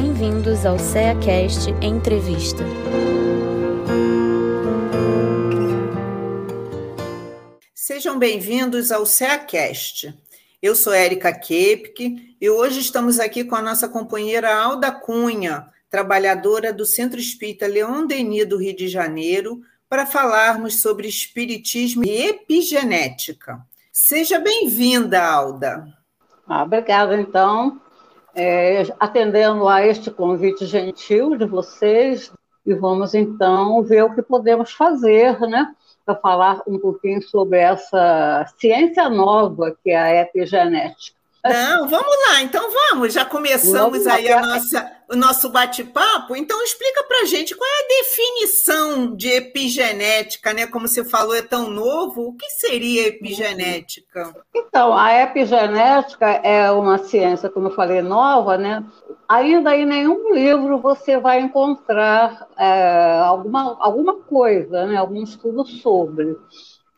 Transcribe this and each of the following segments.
Bem-vindos ao CEACast Entrevista. Sejam bem-vindos ao CEACast. Eu sou Érica Kepke e hoje estamos aqui com a nossa companheira Alda Cunha, trabalhadora do Centro Espírita Leão Denis do Rio de Janeiro, para falarmos sobre espiritismo e epigenética. Seja bem-vinda, Alda. Ah, obrigada, então. É, atendendo a este convite gentil de vocês, e vamos então ver o que podemos fazer, né? Para falar um pouquinho sobre essa ciência nova que é a epigenética. Não, vamos lá, então vamos, já começamos aí a nossa, o nosso bate-papo, então explica para gente qual é a definição de epigenética, né? Como você falou, é tão novo, o que seria epigenética? Então, a epigenética é uma ciência, como eu falei, nova, né? Ainda em nenhum livro você vai encontrar é, alguma, alguma coisa, né? algum estudo sobre.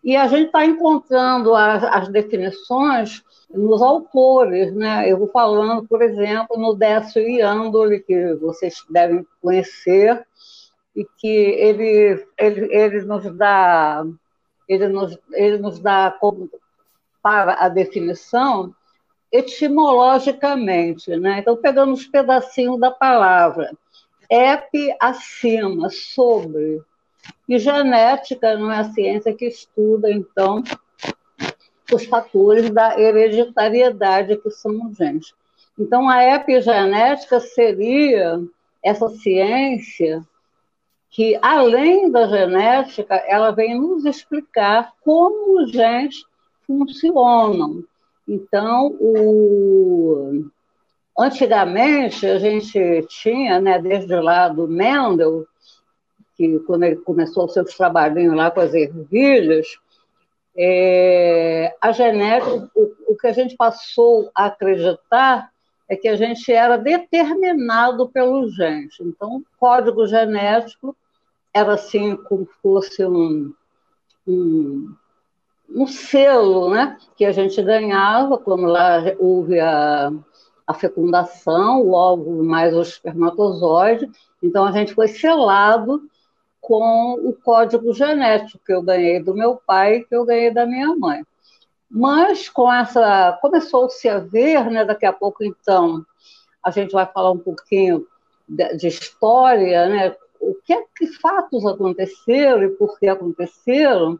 E a gente está encontrando as, as definições nos autores, né? Eu vou falando, por exemplo, no Décio Iandoli, que vocês devem conhecer, e que ele, ele, ele nos dá ele nos, ele nos dá como, para a definição etimologicamente, né? Então, pegando os pedacinhos da palavra, epi, acima, sobre, e genética não é a ciência que estuda, então, os fatores da hereditariedade que são genes. Então, a epigenética seria essa ciência que, além da genética, ela vem nos explicar como os genes funcionam. Então, o... antigamente, a gente tinha, né, desde lá do Mendel, que quando ele começou os seus trabalhinhos lá com as ervilhas, é, a genética, o, o que a gente passou a acreditar é que a gente era determinado pelos genes. Então, o código genético era assim como fosse um, um, um selo né, que a gente ganhava quando lá houve a, a fecundação, o óvulo mais o espermatozoide. Então, a gente foi selado com o código genético que eu ganhei do meu pai, que eu ganhei da minha mãe. Mas com essa começou-se a ver, né, daqui a pouco então, a gente vai falar um pouquinho de, de história, né, o que, é, que fatos aconteceram e por que aconteceram,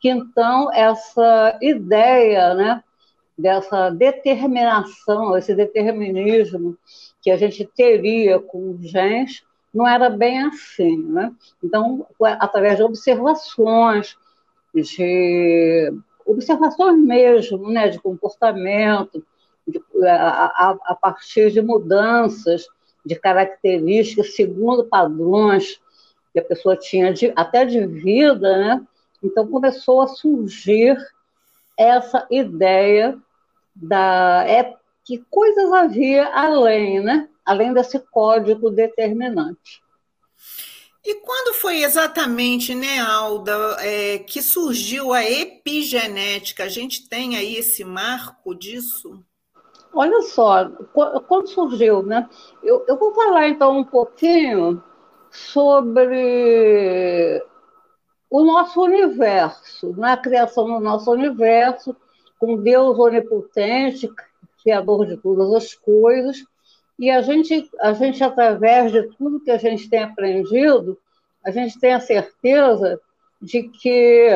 que então essa ideia, né, dessa determinação, esse determinismo que a gente teria com os genes, não era bem assim. Né? Então, através de observações, de observações mesmo, né, de comportamento, de, a, a, partir de mudanças de características segundo padrões que a pessoa tinha de, até de vida, né? Então começou a surgir essa ideia da é, que coisas havia além, né? Além desse código determinante. E quando foi exatamente, né, Alda, é, que surgiu a epigenética? A gente tem aí esse marco disso? Olha só, quando surgiu, né? Eu, eu vou falar então um pouquinho sobre o nosso universo, né? a criação do nosso universo, com Deus onipotente, criador de todas as coisas, e a gente, a gente, através de tudo que a gente tem aprendido, a gente tem a certeza de que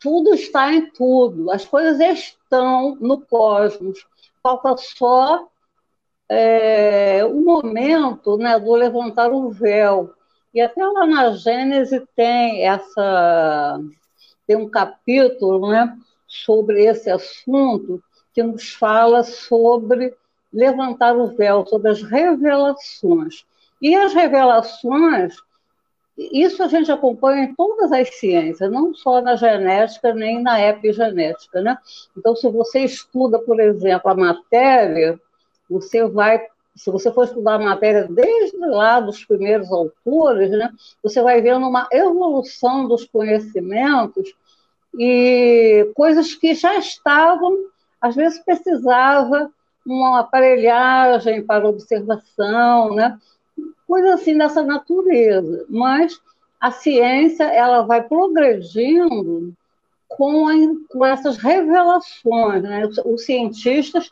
tudo está em tudo, as coisas estão no cosmos. Falta só é, o momento né, do levantar o véu. E até lá na Gênese tem essa tem um capítulo né, sobre esse assunto que nos fala sobre levantar o véu sobre as revelações. E as revelações, isso a gente acompanha em todas as ciências, não só na genética nem na epigenética. Né? Então, se você estuda, por exemplo, a matéria, você vai se você for estudar a matéria desde lá dos primeiros autores, né, você vai vendo uma evolução dos conhecimentos e coisas que já estavam, às vezes precisava uma aparelhagem para observação, né? coisa assim dessa natureza. Mas a ciência ela vai progredindo com, a, com essas revelações. Né? Os, cientistas,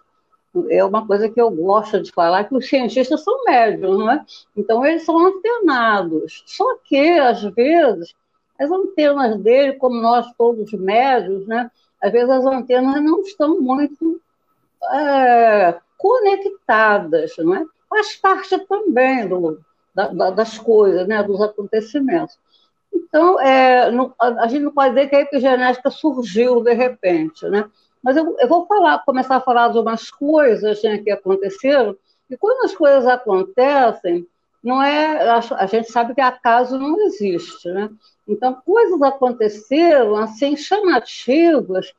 é uma coisa que eu gosto de falar, que os cientistas são médios, não é? Então, eles são antenados. Só que, às vezes, as antenas dele, como nós todos médios, né? às vezes as antenas não estão muito é, conectadas, não é? Faz parte também do, da, da, das coisas, né? dos acontecimentos. Então, é, não, a gente não pode dizer que a epigenética surgiu de repente, né? Mas eu, eu vou falar, começar a falar de umas coisas né, que aconteceram, e quando as coisas acontecem, não é, a, a gente sabe que acaso não existe, né? Então, coisas aconteceram assim chamativas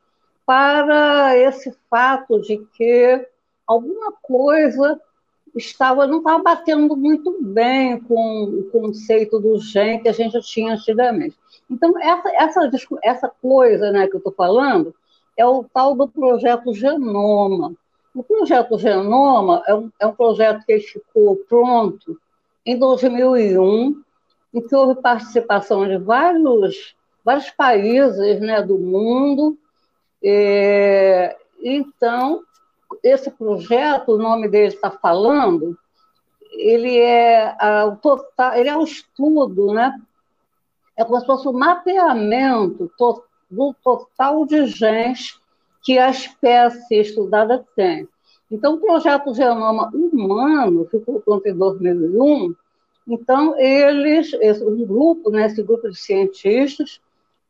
para esse fato de que alguma coisa estava não estava batendo muito bem com o conceito do gen que a gente tinha antigamente. Então, essa, essa, essa coisa né, que eu estou falando é o tal do projeto Genoma. O projeto Genoma é um, é um projeto que ficou pronto em 2001, em que houve participação de vários, vários países né, do mundo. É, então, esse projeto, o nome dele está falando, ele é o total, ele é um estudo, né? É como se fosse um mapeamento to, do total de genes que a espécie estudada tem. Então, o projeto Genoma Humano ficou pronto em 2001. Então, eles, esse, um grupo, né, esse grupo de cientistas,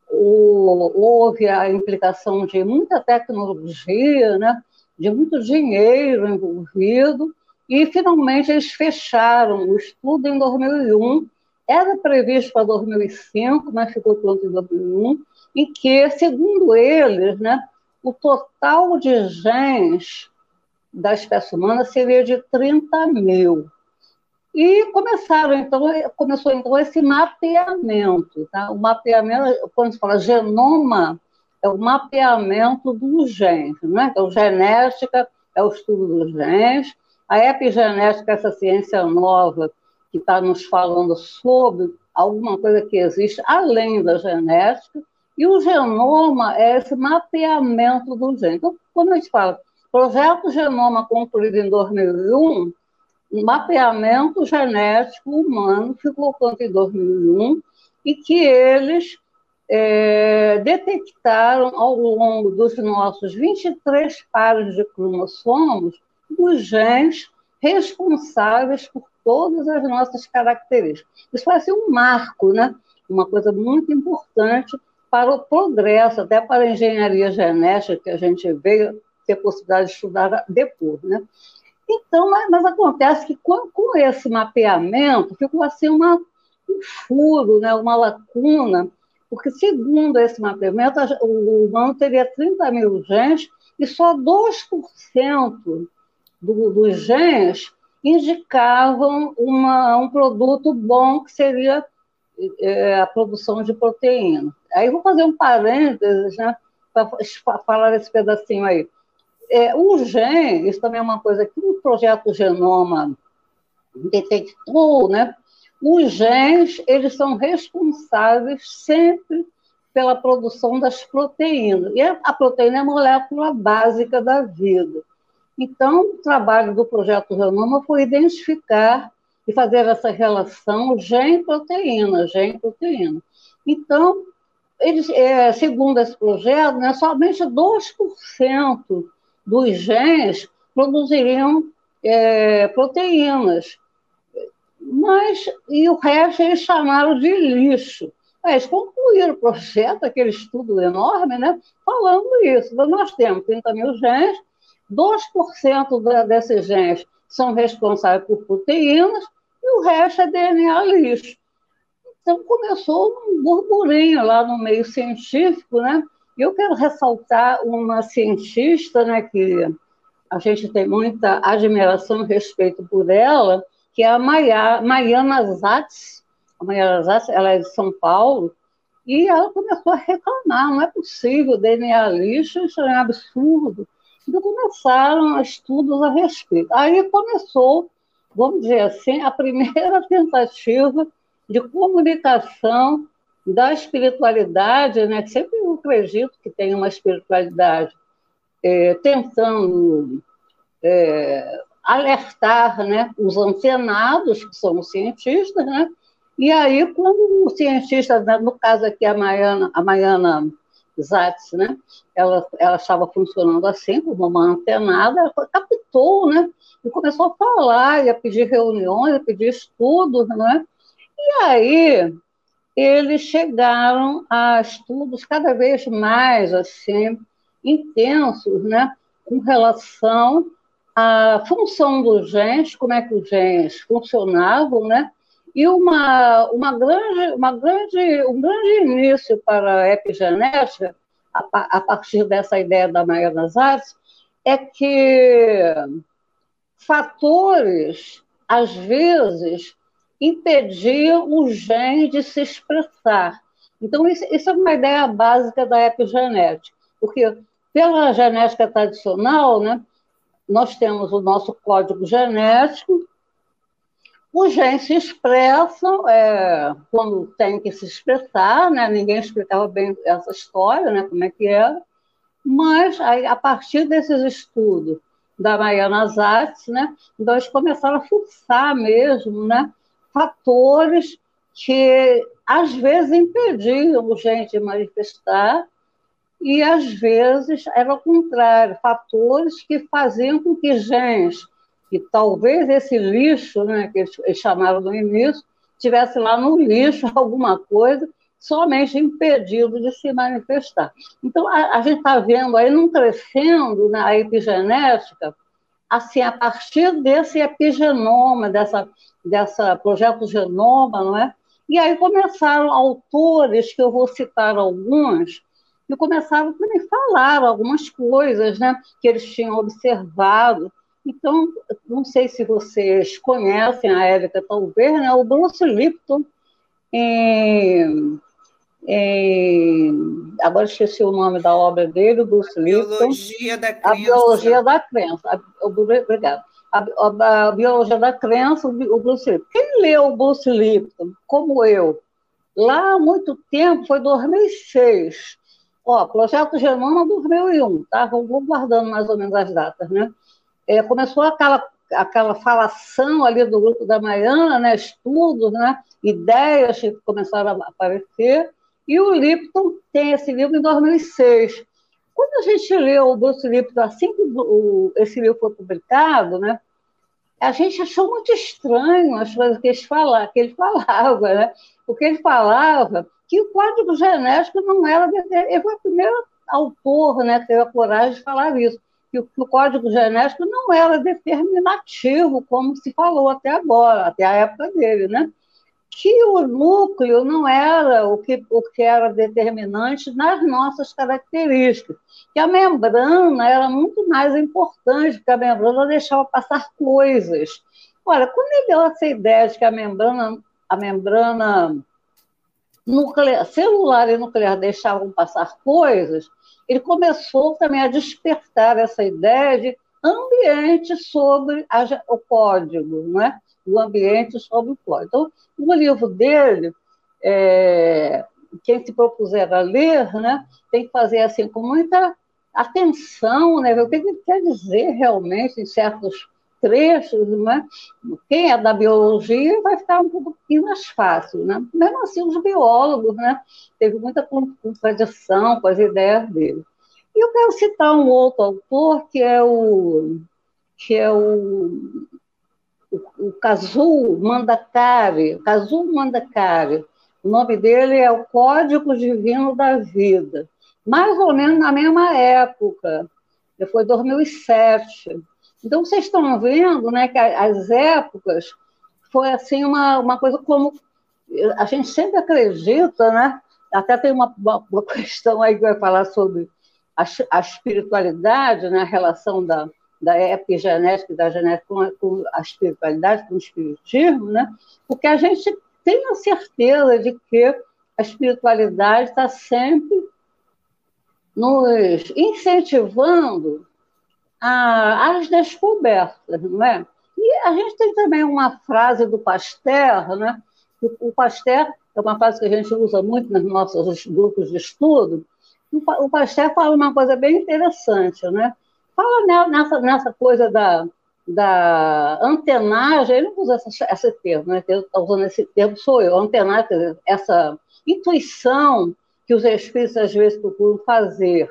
o, houve a implicação de muita tecnologia, né? de muito dinheiro envolvido, e finalmente eles fecharam o estudo em 2001. Era previsto para 2005, mas ficou pronto em 2001, em que, segundo eles, né, o total de genes da espécie humana seria de 30 mil. E começaram, então, começou então esse mapeamento. Tá? O mapeamento, quando se fala genoma, é o mapeamento dos genes, né? Então, genética é o estudo dos genes, a epigenética, essa ciência nova que está nos falando sobre alguma coisa que existe além da genética, e o genoma é esse mapeamento do gene. Então, quando a gente fala projeto genoma concluído em 2001, mapeamento genético humano ficou pronto em 2001, e que eles é, detectaram ao longo dos nossos 23 pares de cromossomos os genes responsáveis por todas as nossas características. Isso vai ser um marco, né? uma coisa muito importante para o progresso, até para a engenharia genética, que a gente veio ter possibilidade de estudar depois. Né? Então, mas, mas acontece que com, com, esse mapeamento ficou assim uma, um furo, né? uma lacuna porque, segundo esse mapeamento, o humano teria 30 mil genes e só 2% do, dos genes indicavam uma, um produto bom que seria é, a produção de proteína. Aí vou fazer um parênteses né, para falar esse pedacinho aí. É, o gen, isso também é uma coisa que o projeto Genoma detectou, né, os genes, eles são responsáveis sempre pela produção das proteínas. E a proteína é a molécula básica da vida. Então, o trabalho do projeto Genoma foi identificar e fazer essa relação gene-proteína, gene-proteína. Então, eles, é, segundo esse projeto, né, somente 2% dos genes produziriam é, proteínas mas e o resto eles chamaram de lixo. Eles concluíram o projeto, aquele estudo enorme, né, falando isso. Nós temos 30 mil genes, 2% desses genes são responsáveis por proteínas e o resto é DNA lixo. Então começou um burburinho lá no meio científico, né? Eu quero ressaltar uma cientista, né, que a gente tem muita admiração e respeito por ela, que é a Maia, Maiana Zatz. A Maiana Zatz, ela é de São Paulo, e ela começou a reclamar, não é possível, DNA lixo, isso é um absurdo. Então começaram estudos a respeito. Aí começou, vamos dizer assim, a primeira tentativa de comunicação da espiritualidade, né? que sempre eu acredito que tem uma espiritualidade é, tentando é, alertar né, os antenados, que são os cientistas, né? e aí, quando o cientista, né, no caso aqui a Maiana, a Maiana Zatz, né, ela, ela estava funcionando assim, como uma antenada, ela captou, né, e começou a falar, e a pedir reuniões, a pedir estudos, né, e aí eles chegaram a estudos cada vez mais assim intensos, né, com relação à função dos genes, como é que os genes funcionavam, né, e uma, uma grande, uma grande, um grande início para a epigenética, a, a partir dessa ideia da Maria das Artes, é que fatores, às vezes, impediam o gene de se expressar. Então, isso, isso é uma ideia básica da epigenética, porque pela genética tradicional, né, nós temos o nosso código genético, os genes se expressam é, quando tem que se expressar, né? ninguém explicava bem essa história, né? como é que era, mas aí, a partir desses estudos da Mariana Zatz, né? então eles começaram a fixar mesmo né? Fatores que às vezes impediam o gene de manifestar e às vezes era o contrário, fatores que faziam com que genes, que talvez esse lixo, né, que eles chamaram no início, tivesse lá no lixo alguma coisa, somente impedido de se manifestar. Então, a, a gente está vendo aí não crescendo na né, epigenética, assim, a partir desse epigenoma, dessa, dessa projeto genoma, não é? E aí começaram autores, que eu vou citar alguns, e começaram a me falar algumas coisas né, que eles tinham observado. Então, não sei se vocês conhecem a Érica, talvez, né, o Bruce Lipton, em, em, agora esqueci o nome da obra dele, o Bruce Lipton. Biologia da Crença. A Biologia da Crença. A, obrigado. A, a, a, Biologia da Crença, o Bruce Lipton. Quem leu o Bruce Lipton, como eu, lá há muito tempo, foi 2006, Ó, projeto Genoma 2001, tá? Vamos guardando mais ou menos as datas, né? É, começou aquela, aquela falação ali do grupo da Maiana, né? Estudos, né? Ideias que começaram a aparecer. E o Lipton tem esse livro em 2006. Quando a gente leu o Bruce Lipton, assim que esse livro foi publicado, né? A gente achou muito estranho as coisas que ele falava, que ele falava né? Porque ele falava que o código genético não era. Ele foi o primeiro autor né, que teve a coragem de falar isso, que o, que o código genético não era determinativo, como se falou até agora, até a época dele, né? Que o núcleo não era o que, o que era determinante nas nossas características, que a membrana era muito mais importante, porque a membrana deixava passar coisas. Olha, quando ele deu essa ideia de que a membrana, a membrana nuclear, celular e nuclear deixavam passar coisas, ele começou também a despertar essa ideia de ambiente sobre a, o código, né? O ambiente sobre o código. Então, no livro dele, é, quem se propuser a ler, né, tem que fazer assim com muita atenção, né, o que ele quer dizer realmente em certos trechos, né? quem é da biologia vai ficar um pouquinho mais fácil. Né? Mesmo assim, os biólogos, né? teve muita contradição com as ideias dele. E eu quero citar um outro autor, que é o, que é o, o, Kazuo Mandakari, Kazuo Mandakari. O nome dele é o Código Divino da Vida. Mais ou menos na mesma época, foi 2007. Então, vocês estão vendo né, que as épocas foi assim uma, uma coisa como a gente sempre acredita, né? Até tem uma, uma questão aí que vai falar sobre a, a espiritualidade, né? a relação da, da epigenética e da genética com com a espiritualidade, com o espiritismo, né? porque a gente tem a certeza de que a espiritualidade está sempre nos incentivando a, as descobertas, não é? E a gente tem também uma frase do Pasteur, né? O Pasteur é uma frase que a gente usa muito nos nossos grupos de estudo. O Pasteur fala uma coisa bem interessante, né? Fala nessa, nessa coisa da, da antenagem, ele não usa essa, esse termo, né? Está usando esse termo, sou eu, antenagem, essa intuição que os espíritos às vezes procuram fazer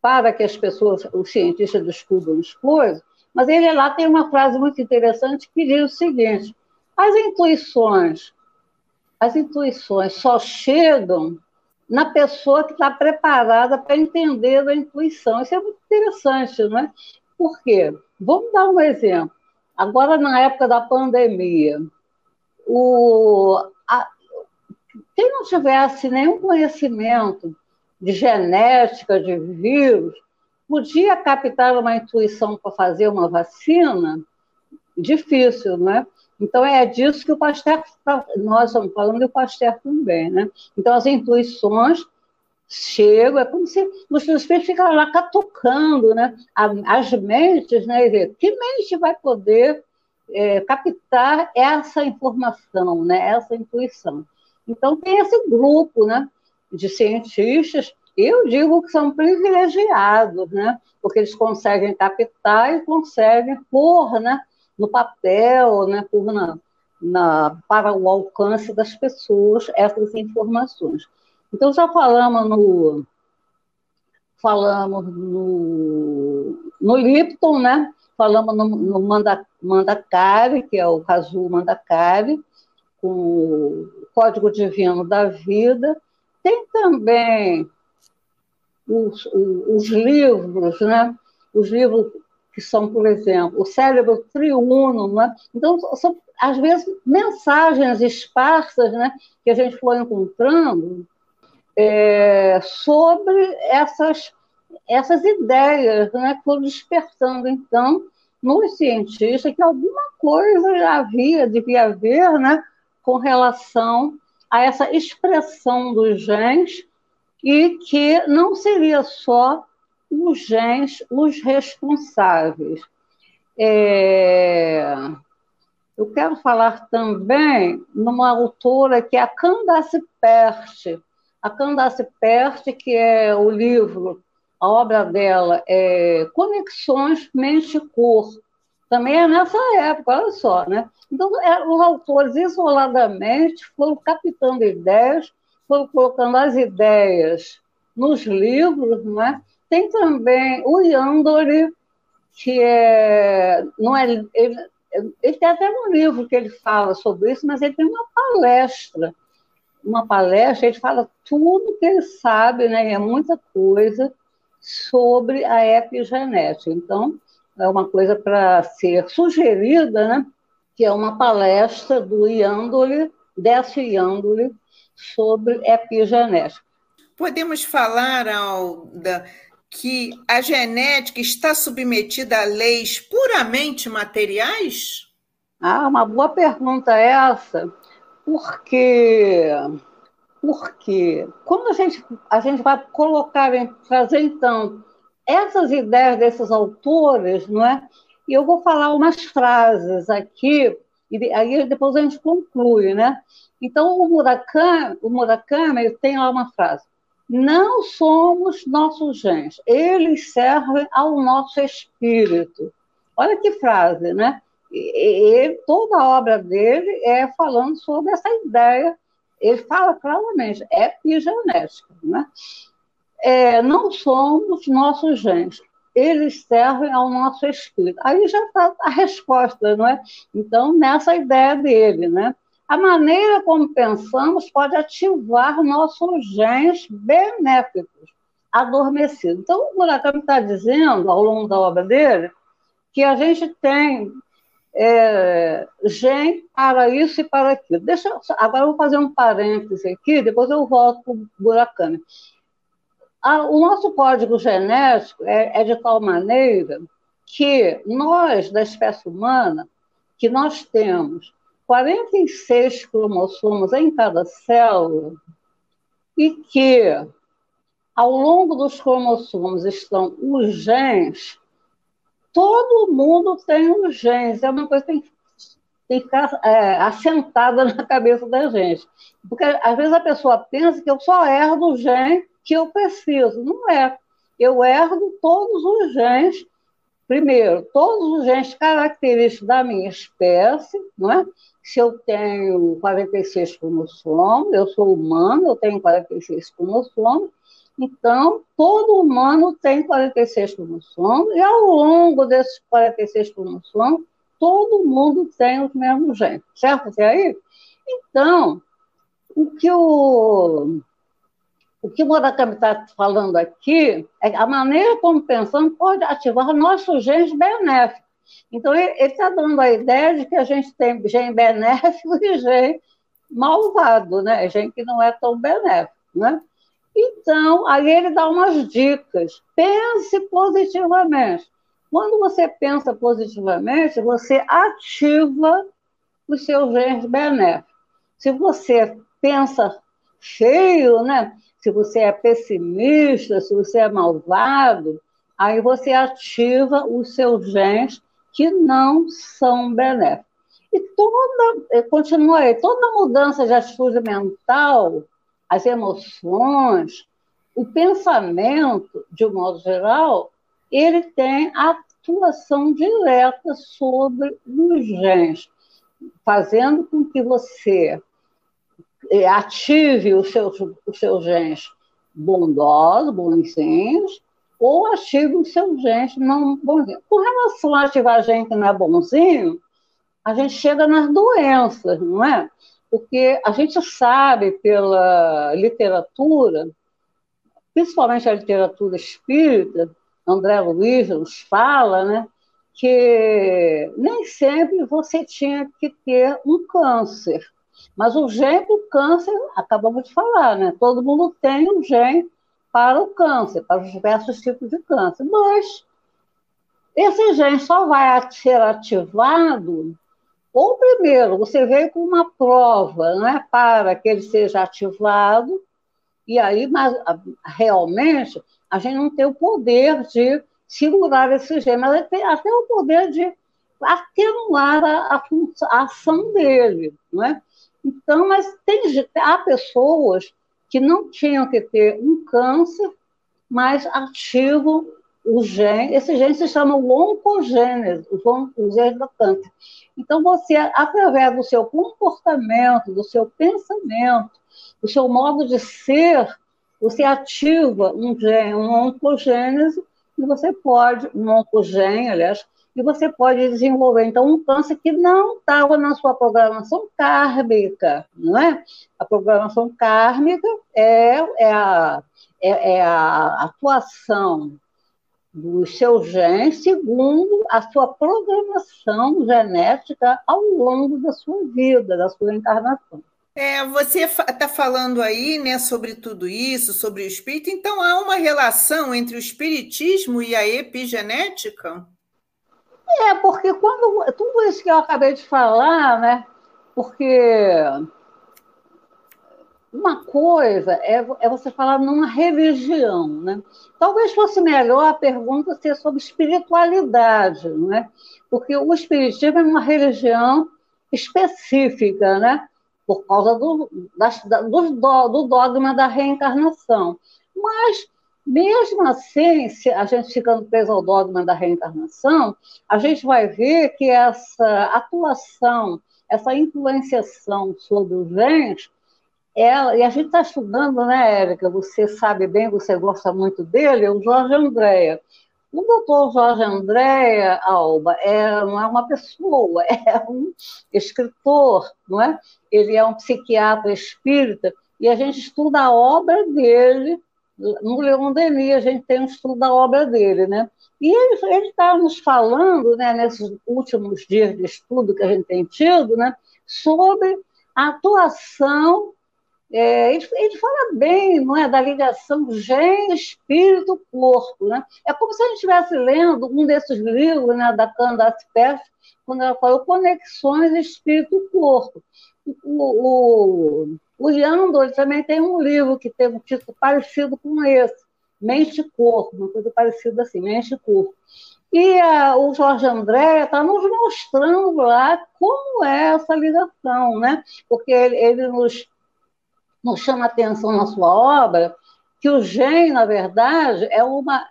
para que as pessoas, os cientistas descubram as coisas, mas ele lá tem uma frase muito interessante que diz o seguinte: as intuições, as intuições só chegam na pessoa que está preparada para entender a intuição. Isso é muito interessante, não é? Por quê? Vamos dar um exemplo. Agora, na época da pandemia, o, a, quem não tivesse nenhum conhecimento de genética, de vírus, podia captar uma intuição para fazer uma vacina? Difícil, não é? Então, é disso que o Pasteur, nós estamos falando do Pasteur também, né? Então, as intuições chegam, é como se os espíritos ficam lá catucando, né? As mentes, né? E que mente vai poder é, captar essa informação, né? Essa intuição. Então, tem esse grupo, né? De cientistas eu digo que são privilegiados, né? porque eles conseguem captar e conseguem pôr né, no papel, né, pôr na, na, para o alcance das pessoas essas informações. Então, já falamos no, falamos no, no Lipton, né? falamos no, no Manda, Mandacari, que é o Kazu Mandacari, com o Código Divino da Vida. Tem também os, os, livros, né? os livros que são, por exemplo, o cérebro triuno, né? então são às vezes mensagens esparsas, né, que a gente foi encontrando é, sobre essas essas ideias, né, que foram despertando então nos cientistas que alguma coisa já havia, devia haver, né, com relação a essa expressão dos genes e que não seria só os genes os responsáveis. É... Eu quero falar também numa autora que é a Candace Pert. A Candace Pert, que é o livro, a obra dela é Conexões Mente-Cor. Também é nessa época, olha só, né? Então, é, os autores isoladamente foram captando ideias foram colocando as ideias nos livros, não é? Tem também o Yandori, que é, não é ele, ele tem até um livro que ele fala sobre isso, mas ele tem uma palestra, uma palestra, ele fala tudo que ele sabe, né? É muita coisa sobre a epigenética. Então, é uma coisa para ser sugerida, né? Que é uma palestra do Yandoli, desse Yandoli, sobre epigenética. Podemos falar, Alda, que a genética está submetida a leis puramente materiais? Ah, uma boa pergunta essa, porque porque quando a gente, a gente vai colocar, trazer então essas ideias desses autores, não é? E eu vou falar umas frases aqui, e aí depois a gente conclui, né? Então, o Murakami, o Murakami tem lá uma frase: não somos nossos genes, eles servem ao nosso espírito. Olha que frase, né? E, toda a obra dele é falando sobre essa ideia. Ele fala claramente, é epigenética, né? É, não somos nossos genes, eles servem ao nosso espírito. Aí já está a resposta, não é? Então, nessa ideia dele, né? A maneira como pensamos pode ativar nossos genes benéficos adormecidos. Então, o Murakami está dizendo, ao longo da obra dele, que a gente tem é, gene para isso e para aquilo. Deixa, agora eu vou fazer um parêntese aqui, depois eu volto para o Murakami. o nosso código genético é, é de tal maneira que nós, da espécie humana, que nós temos 46 cromossomos em cada célula e que ao longo dos cromossomos estão os genes todo mundo tem os genes, é uma coisa que tem, que ficar é, assentada na cabeça da gente. Porque às vezes a pessoa pensa que eu só herdo o gene que eu preciso. Não é. Eu herdo todos os genes Primeiro, todos os genes característicos da minha espécie, não é? Se eu tenho 46 cromossomos, eu sou humano, eu tenho 46 cromossomos, então todo humano tem 46 cromossomos, e ao longo desses 46 cromossomos, todo mundo tem os mesmos genes, certo até aí? Então, o que o o que o Murakami está falando aqui é a maneira como pensamos pode ativar nossos genes benéficos. Então, ele está dando a ideia de que a gente tem gene benéfico e gene malvado, né? Gene que não é tão benéfico, né? Então, aí ele dá umas dicas. Pense positivamente. Quando você pensa positivamente, você ativa os seus genes benéficos. Se você pensa feio, né? Se você é pessimista, se você é malvado, aí você ativa os seus genes que não são benéficos. E toda, continua aí, toda mudança de atitude mental, as emoções, o pensamento, de um modo geral, ele tem atuação direta sobre os genes, fazendo com que você ative os seus, os seus genes bondosos, bonzinhos, ou ative os seus genes não bonzinhos. Com relação a ativar gente que não é bonzinho, a gente chega nas doenças, não é? Porque a gente sabe pela literatura, principalmente a literatura espírita, André Luiz nos fala, né, que nem sempre você tinha que ter um câncer mas o gene do câncer, acabamos de falar, né? Todo mundo tem um gene para o câncer, para os diversos tipos de câncer. Mas esse gene só vai ser ativado ou primeiro você veio com uma prova né, para que ele seja ativado, e aí mas, realmente a gente não tem o poder de segurar esse gene, mas tem até o poder de atenuar a, a, a ação dele. Não é? Então, mas tem, há pessoas que não tinham que ter um câncer, mas ativam o gene, esse gene se chama oncogênese, o gene do câncer. Então, você, através do seu comportamento, do seu pensamento, do seu modo de ser, você ativa um gene, uma oncogênese, e você pode, um oncogene, aliás, e você pode desenvolver, então, um câncer que não estava na sua programação kármica, não é? A programação kármica é, é, a, é, é a atuação dos seus genes segundo a sua programação genética ao longo da sua vida, da sua encarnação. É, você está falando aí né, sobre tudo isso, sobre o espírito, então há uma relação entre o espiritismo e a epigenética? É, porque quando. Tudo isso que eu acabei de falar, né? Porque uma coisa é, é você falar numa religião, né? Talvez fosse melhor a pergunta ser sobre espiritualidade, né? Porque o espiritismo é uma religião específica, né? Por causa do, das, do, do dogma da reencarnação. Mas mesmo assim, a gente ficando preso ao dogma da reencarnação, a gente vai ver que essa atuação, essa influenciação sobre os genes, ela, e a gente está estudando, né, Érica? Você sabe bem, você gosta muito dele, o Jorge Andréa. O doutor Jorge Andréa Alba é, não é uma pessoa, é um escritor, não é? Ele é um psiquiatra espírita, e a gente estuda a obra dele no Leon Denis, a gente tem um estudo da obra dele, né? E ele está nos falando, né, nesses últimos dias de estudo que a gente tem tido, né, sobre a atuação. É, ele, fala bem, não é, da ligação gene, espírito, corpo, né? É como se a gente estivesse lendo um desses livros, né, da Candace Pest, quando ela falou conexões espírito-corpo. O, o, o Leandro também tem um livro que tem um título parecido com esse, Mente e Corpo, uma coisa parecida assim, Mente e Corpo. E a, o Jorge André está nos mostrando lá como é essa ligação, né? porque ele, ele nos, nos chama atenção na sua obra que o gen, na verdade, é uma,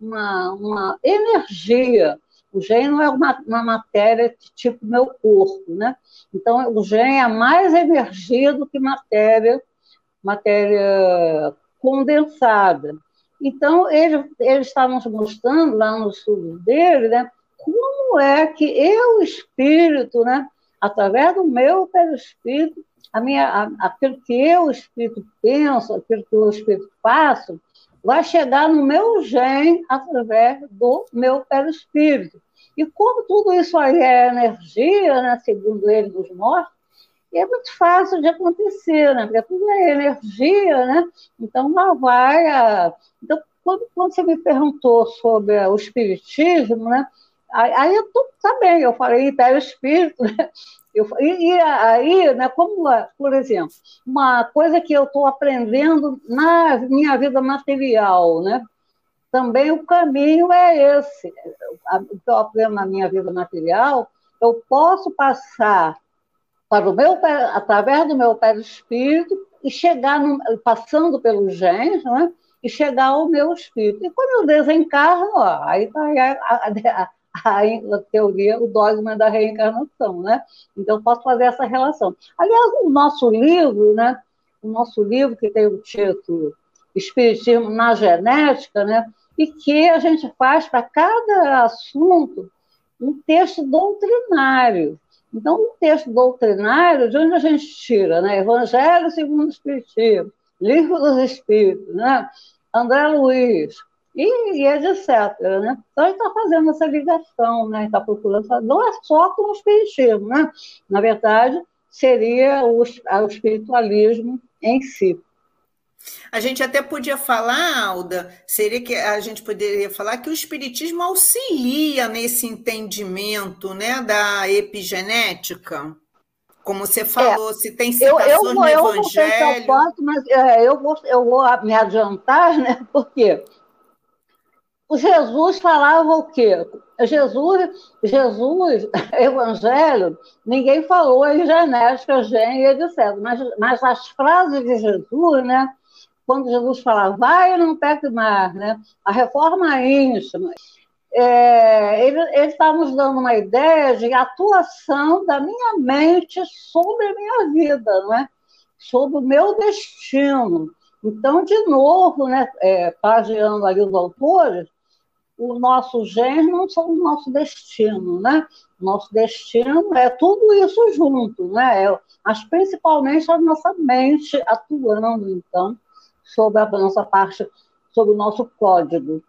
uma, uma energia. O gen não é uma, uma matéria tipo meu corpo, né? Então, o gen é mais energia do que matéria, matéria condensada. Então, ele, ele está nos mostrando lá no estudo dele, né, como é que eu, espírito, né, através do meu perispírito, a minha, a, aquilo que eu, espírito, penso, aquilo que eu, espírito, faço, vai chegar no meu gen através do meu perispírito. E como tudo isso aí é energia, né, segundo ele nos mostra, é muito fácil de acontecer, né? Porque tudo é energia, né? Então lá vai a. Então, quando, quando você me perguntou sobre o espiritismo, né? Aí eu tô, tá bem, eu falei império espírito, né? Eu, e, e, aí, né, como, por exemplo, uma coisa que eu estou aprendendo na minha vida material, né? Também o caminho é esse. O eu aprendo na minha vida material, eu posso passar para o meu, através do meu perispírito e chegar, no, passando pelos genes, né? e chegar ao meu espírito. E quando eu desencarno, ó, aí está a, a, a, a, teoria, o dogma da reencarnação, né? Então, posso fazer essa relação. Aliás, o nosso livro, né? O nosso livro, que tem o título Espiritismo na Genética, né? E que a gente faz para cada assunto um texto doutrinário. Então, um texto doutrinário, de onde a gente tira, né? Evangelho segundo o Espiritismo, Livro dos Espíritos, né? André Luiz, e, e etc. Né? Então, a gente está fazendo essa ligação, né? está procurando, não é só com o Espiritismo, né? na verdade, seria o, o espiritualismo em si. A gente até podia falar, Alda, seria que a gente poderia falar que o espiritismo auxilia nesse entendimento, né, da epigenética. Como você falou, é, se tem citações eu, eu vou, no eu Evangelho. Vou ponto, mas é, eu, vou, eu vou me adiantar, né? Porque o Jesus falava o quê? Jesus, Jesus, Evangelho, ninguém falou em genética, gene, etc. Mas, mas as frases de Jesus, né? Quando Jesus fala, vai e não peque mais, né? a reforma íntima, é, ele, ele está nos dando uma ideia de atuação da minha mente sobre a minha vida, não é? sobre o meu destino. Então, de novo, né, é, ali os autores, o nosso gênero não são o nosso destino, né? Nosso destino é tudo isso junto, né? É, mas principalmente a nossa mente atuando, então, sobre a nossa parte, sobre o nosso código.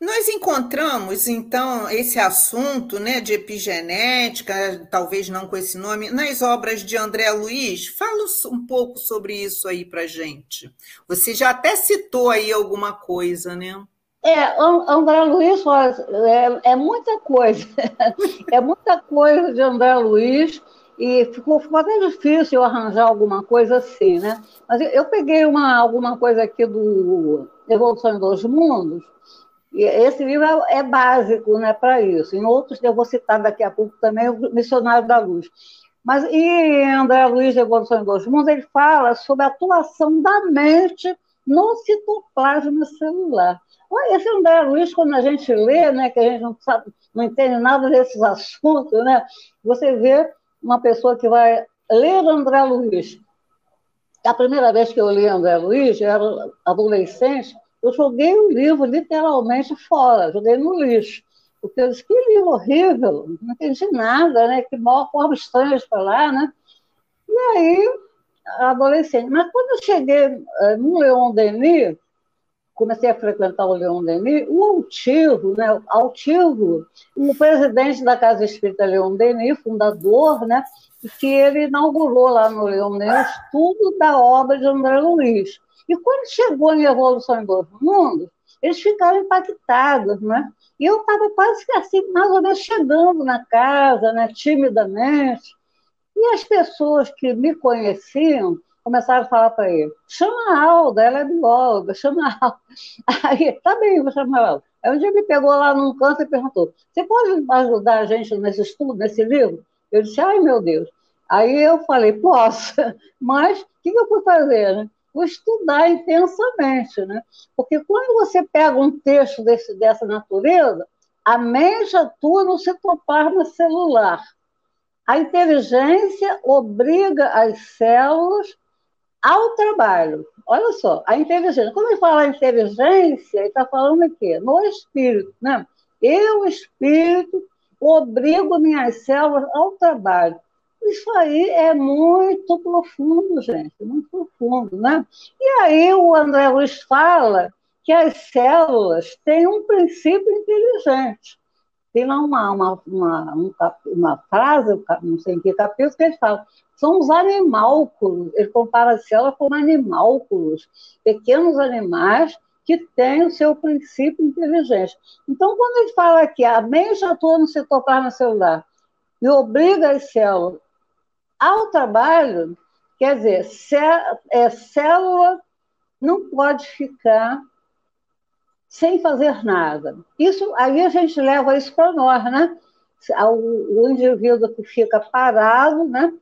Nós encontramos, então, esse assunto né, de epigenética, talvez não com esse nome, nas obras de André Luiz. Fala um pouco sobre isso aí para gente. Você já até citou aí alguma coisa, né? É, André Luiz é, é muita coisa. é muita coisa de André Luiz e ficou, ficou até difícil eu arranjar alguma coisa assim, né? Mas eu, eu peguei uma, alguma coisa aqui do Evolução dos Mundos, e esse livro é, é básico né, para isso. Em outros, eu vou citar daqui a pouco também o Missionário da Luz. Mas e André Luiz de Evolução dos Mundos, ele fala sobre a atuação da mente no citoplasma celular. Esse André Luiz, quando a gente lê, né, que a gente não, sabe, não entende nada desses assuntos, né, você vê uma pessoa que vai ler André Luiz. A primeira vez que eu li André Luiz, eu era adolescente, eu joguei o livro literalmente fora, joguei no lixo. Porque eu disse, que livro horrível, não entendi nada, né? Que maior forma estranha de falar, né? E aí, adolescente. Mas quando eu cheguei eh, no Leon Denis, comecei a frequentar o Leon Denis, o Altivo, né, Altivo, o presidente da Casa Espírita Leon Denis, fundador, né, que ele inaugurou lá no Leon Denis o estudo da obra de André Luiz. E quando chegou em Evolução em Dois Mundos, eles ficaram impactados, né? E eu estava quase que assim, mais ou menos chegando na casa, né, timidamente, e as pessoas que me conheciam começaram a falar para ele: chama a Alda, ela é bióloga, chama a Alda. Aí, tá bem, vou chamar a Alda. Aí um dia me pegou lá num canto e perguntou: Você pode ajudar a gente nesse estudo, nesse livro? Eu disse: Ai, meu Deus. Aí eu falei: Posso, mas o que, que eu fui fazer? Né? Vou estudar intensamente, né? Porque quando você pega um texto desse, dessa natureza, a mente atua no citoplasma celular. A inteligência obriga as células ao trabalho. Olha só, a inteligência. Quando ele fala inteligência, ele está falando aqui, no espírito, né? Eu, espírito, obrigo minhas células ao trabalho. Isso aí é muito profundo, gente, muito profundo, né? E aí o André Luiz fala que as células têm um princípio inteligente. Tem lá uma, uma, uma, uma frase, não sei em que capítulo, que ele fala, são os animálculos, ele compara as células como animálculos, pequenos animais que têm o seu princípio inteligente. Então, quando ele fala que a mente atua no celular e obriga as células ao trabalho, quer dizer, é, célula não pode ficar sem fazer nada. Isso aí a gente leva isso para nós, né? O, o indivíduo que fica parado, né?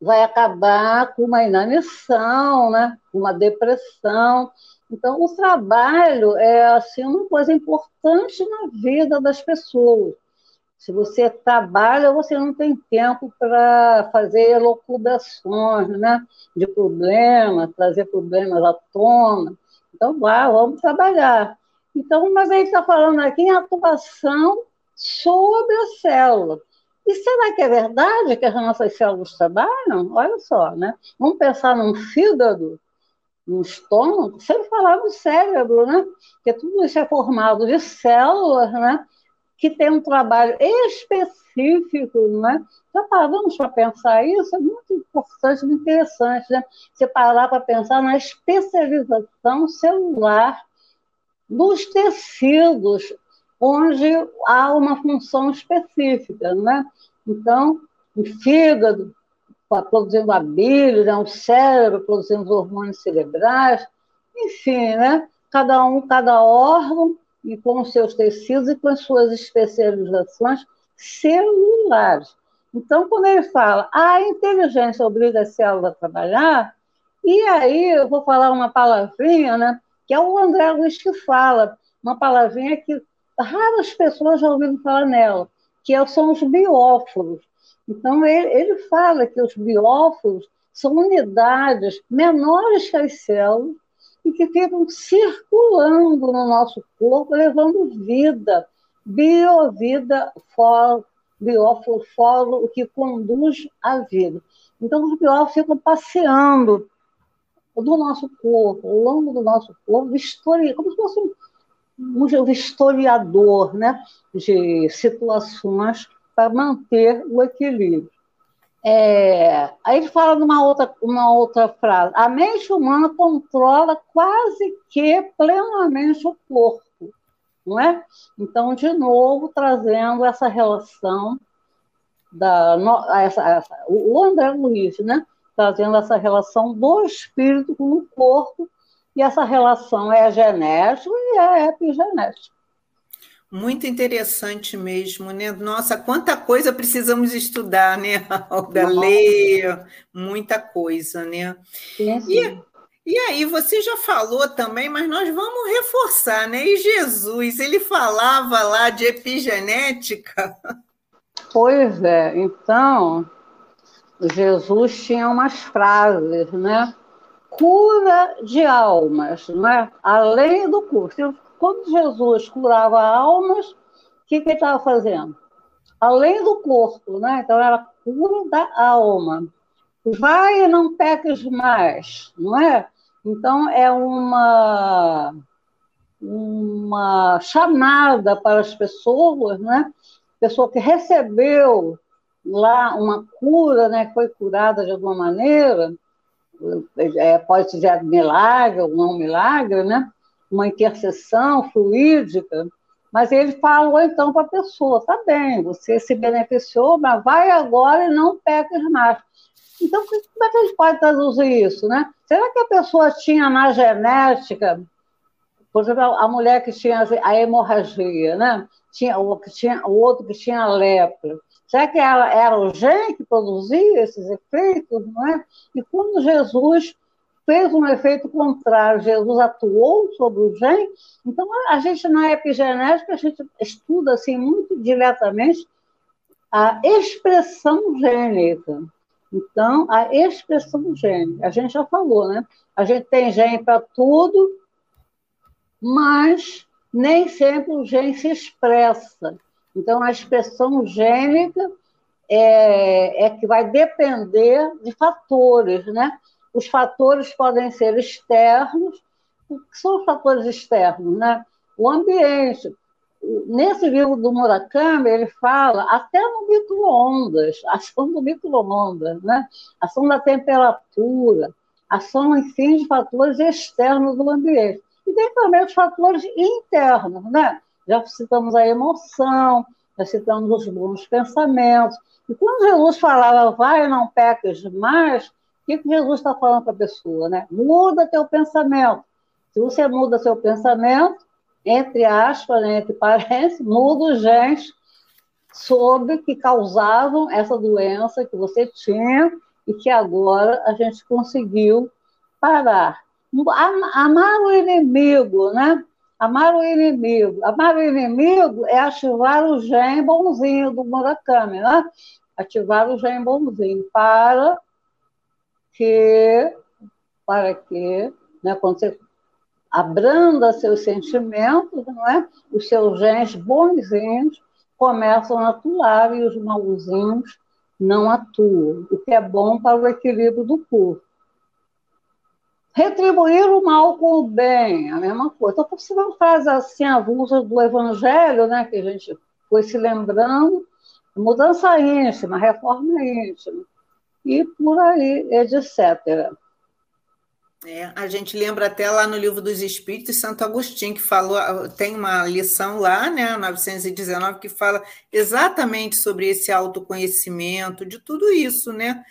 Vai acabar com uma inanição, né? Uma depressão. Então, o trabalho é assim uma coisa importante na vida das pessoas. Se você trabalha, você não tem tempo para fazer elucubrações né? de problemas, trazer problemas à tona. Então, vá, vamos trabalhar. Então, mas aí está falando aqui em atuação sobre a célula. E será que é verdade que as nossas células trabalham? Olha só, né? Vamos pensar num fígado, no estômago, sempre falar no cérebro, né? Porque tudo isso é formado de células, né? Que tem um trabalho específico, né? Já paramos para pensar isso? É muito importante, muito interessante, né? Você parar para pensar na especialização celular dos tecidos, onde há uma função específica, né? Então, o fígado produzindo a bile, né? o cérebro produzindo os hormônios cerebrais, enfim, né? Cada um, cada órgão e com os seus tecidos e com as suas especializações celulares. Então, quando ele fala a inteligência obriga a célula a trabalhar, e aí eu vou falar uma palavrinha, né, que é o André Luiz que fala, uma palavrinha que raras pessoas já ouviram falar nela, que é são os bióforos. Então, ele, ele fala que os bióforos são unidades menores que as células e que ficam circulando no nosso corpo, levando vida, biovida fora biófilo que conduz à vida. Então, os biófilos ficam passeando do nosso corpo, ao longo do nosso corpo, histori... como se fosse um, um historiador né, de situações para manter o equilíbrio. É, aí ele fala numa outra, uma outra frase: a mente humana controla quase que plenamente o corpo não é? Então, de novo, trazendo essa relação da essa, essa, o André Luiz, né? Trazendo essa relação do espírito com o corpo, e essa relação é genética e é epigenética. Muito interessante mesmo, né? Nossa, quanta coisa precisamos estudar, né, Alda? Ler, muita coisa, né? Sim, sim. E e aí, você já falou também, mas nós vamos reforçar, né? E Jesus, ele falava lá de epigenética? Pois é, então, Jesus tinha umas frases, né? Cura de almas, né? Além do curso. Quando Jesus curava almas, o que, que ele estava fazendo? Além do corpo, né? Então, era cura da alma. Vai e não peques mais, não é? Então, é uma, uma chamada para as pessoas, né? Pessoa que recebeu lá uma cura, né? Foi curada de alguma maneira, é, pode dizer milagre ou não milagre, né? Uma intercessão fluídica, mas ele falou então para a pessoa: tá bem, você se beneficiou, mas vai agora e não peques mais. Então, como é que a gente pode traduzir isso, né? Será que a pessoa tinha na genética Por exemplo, a mulher que tinha a hemorragia, né? tinha, o, que tinha, o outro que tinha a lepra. Será que era, era o gene que produzia esses efeitos? Não é? E quando Jesus fez um efeito contrário, Jesus atuou sobre o gene, então a gente na epigenética, a gente estuda assim muito diretamente a expressão gênica. Então, a expressão gênica, a gente já falou, né? A gente tem gene para tudo, mas nem sempre o gene se expressa. Então, a expressão gênica é, é que vai depender de fatores, né? Os fatores podem ser externos. O que são os fatores externos, né? O ambiente. Nesse livro do Murakami, ele fala até no micro-ondas, ação do micro-ondas, né? ação da temperatura, ação, enfim, de fatores externos do ambiente. E tem também os fatores internos, né? Já citamos a emoção, já citamos os bons pensamentos. E quando Jesus falava, vai, não peques mais, o que, que Jesus está falando para a pessoa? Né? Muda teu pensamento. Se você muda seu pensamento, entre aspas, né, entre parênteses, muda os genes sobre que causavam essa doença que você tinha e que agora a gente conseguiu parar. Amar o inimigo, né? Amar o inimigo. Amar o inimigo é ativar o gene bonzinho do Murakami, né? Ativar o gene bonzinho para que, para que, né, quando você abranda seus sentimentos, não é? Os seus genes bonzinhos começam a atuar e os malzinhos não atuam, o que é bom para o equilíbrio do corpo. Retribuir o mal com o bem, a mesma coisa. Então, você não faz assim avulsa do Evangelho, né, que a gente foi se lembrando, mudança íntima, reforma íntima, e por aí, etc. É, a gente lembra até lá no livro dos Espíritos, Santo Agostinho, que falou, tem uma lição lá, né, 919, que fala exatamente sobre esse autoconhecimento, de tudo isso, né,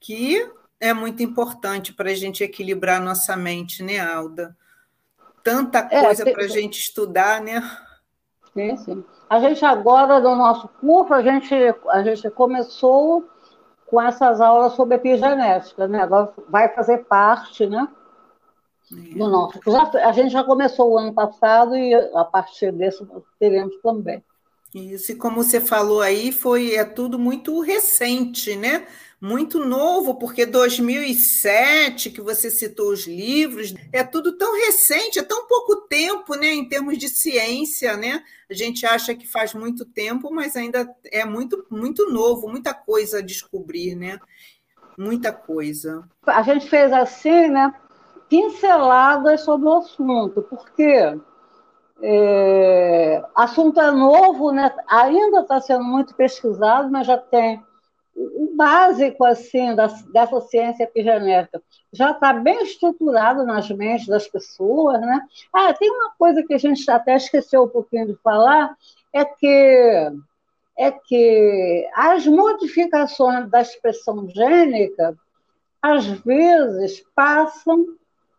que é muito importante para a gente equilibrar nossa mente, né, Alda? Tanta é, coisa é, para a gente estudar, né? Sim, sim. A gente agora, no nosso curso, a gente, a gente começou com essas aulas sobre epigenética, né? Agora vai fazer parte, né? É. Do nosso. Já, a gente já começou o ano passado e a partir desse teremos também. Isso, e como você falou aí, foi é tudo muito recente, né? Muito novo, porque 2007, que você citou os livros, é tudo tão recente, é tão pouco tempo, né, em termos de ciência, né? A gente acha que faz muito tempo, mas ainda é muito muito novo, muita coisa a descobrir, né? Muita coisa. A gente fez assim, né? Pinceladas sobre o assunto, porque é, assunto é novo, né? ainda está sendo muito pesquisado, mas já tem o básico assim da, dessa ciência epigenética já está bem estruturado nas mentes das pessoas, né? Ah, tem uma coisa que a gente até esqueceu um pouquinho de falar, é que é que as modificações da expressão gênica às vezes passam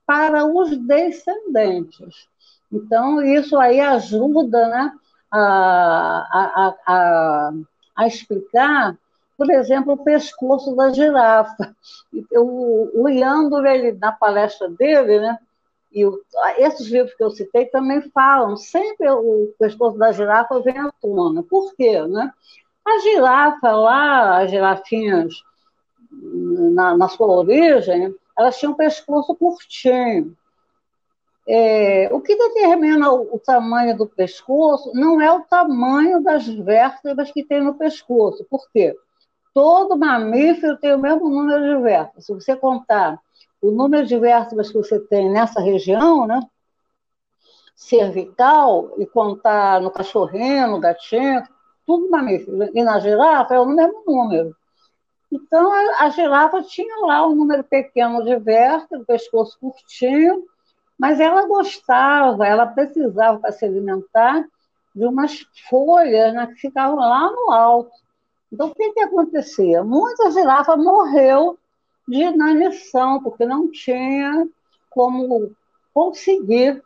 para os descendentes. Então, isso aí ajuda né, a, a, a, a explicar, por exemplo, o pescoço da girafa. O, o Leandro, ele, na palestra dele, né, e o, esses livros que eu citei também falam, sempre o pescoço da girafa vem à tona. Por quê? Né? A girafa lá, as girafinhas, na, na sua origem, elas tinham um pescoço curtinho. É, o que determina o, o, tamanho do pescoço não é o tamanho das vértebras que tem no pescoço. Por quê? Todo mamífero tem o mesmo número de vértebras. Se você contar o número de vértebras que você tem nessa região, né, cervical, e contar no cachorrinho, no gatinho, tudo mamífero. E na girafa é o mesmo número. Então, a, girafa tinha lá um número pequeno de vértebras, pescoço curtinho, mas ela gostava, ela precisava para se alimentar de umas folhas né, que ficavam lá no alto. Então, o que, que acontecia? Muita girafa morreu de inanição, porque não tinha como conseguir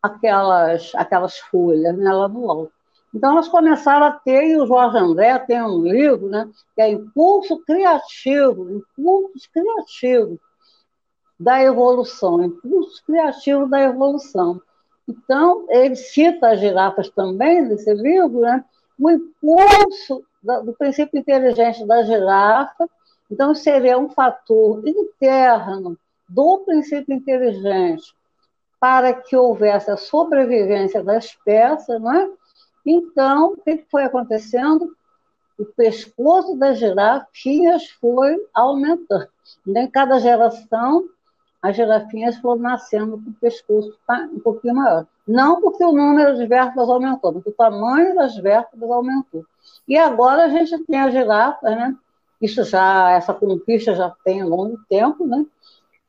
aquelas, aquelas folhas né, lá no alto. Então, elas começaram a ter, e o Jorge André tem um livro, né, que é Impulso Criativo, Impulsos Criativos da Evolução, Impulsos Criativos da Evolução. Então, ele cita as girafas também nesse livro, né, o impulso do princípio inteligente da girafa, então seria um fator interno do princípio inteligente para que houvesse a sobrevivência da espécie, não é? Então, o que foi acontecendo? O pescoço das girafinhas foi aumentando. Em cada geração, as girafinhas foram nascendo com o pescoço um pouquinho maior. Não porque o número de vértebras aumentou, mas o tamanho das vértebras aumentou. E agora a gente tem as girafas, né? Isso já, essa conquista já tem um longo tempo, né?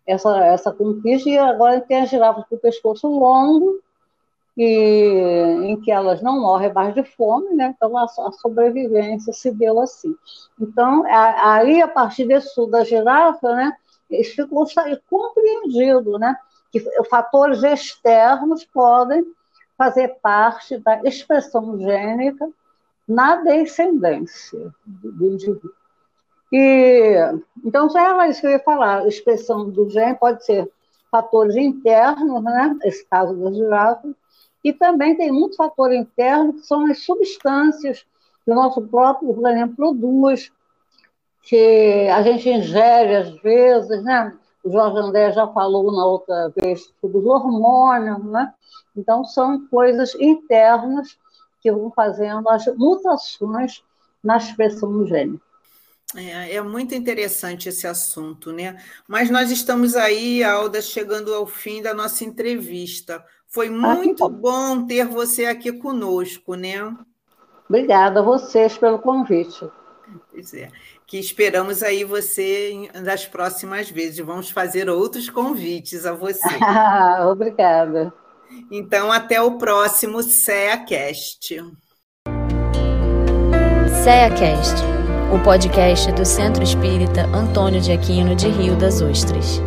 Essa, essa conquista, e agora tem as girafas com o pescoço longo, e, em que elas não morrem mais de fome, né? Então a, a sobrevivência se deu assim. Então, a, aí, a partir desse da girafa, né? Ficou compreendido, né? Que fatores externos podem fazer parte da expressão gênica na descendência do indivíduo. E, então, já era isso que eu ia falar. A expressão do gene pode ser fatores internos, né? Esse caso das girafas, e também tem muito fator interno, que são as substâncias que o nosso próprio organismo produz, que a gente ingere às vezes, né? O Jorge André já falou na outra vez sobre os hormônios, né? Então, são coisas internas que vão fazendo as mutações na expressão gênica. É, é, muito interessante esse assunto, né? Mas nós estamos aí, Alda, chegando ao fim da nossa entrevista. Foi ah, muito bom ter você aqui conosco, né? Obrigada a vocês pelo convite. Pois é. Que esperamos aí você nas próximas vezes. Vamos fazer outros convites a você. Obrigada. Então, até o próximo CEACast. CEACast o podcast do Centro Espírita Antônio de Aquino de Rio das Ostras.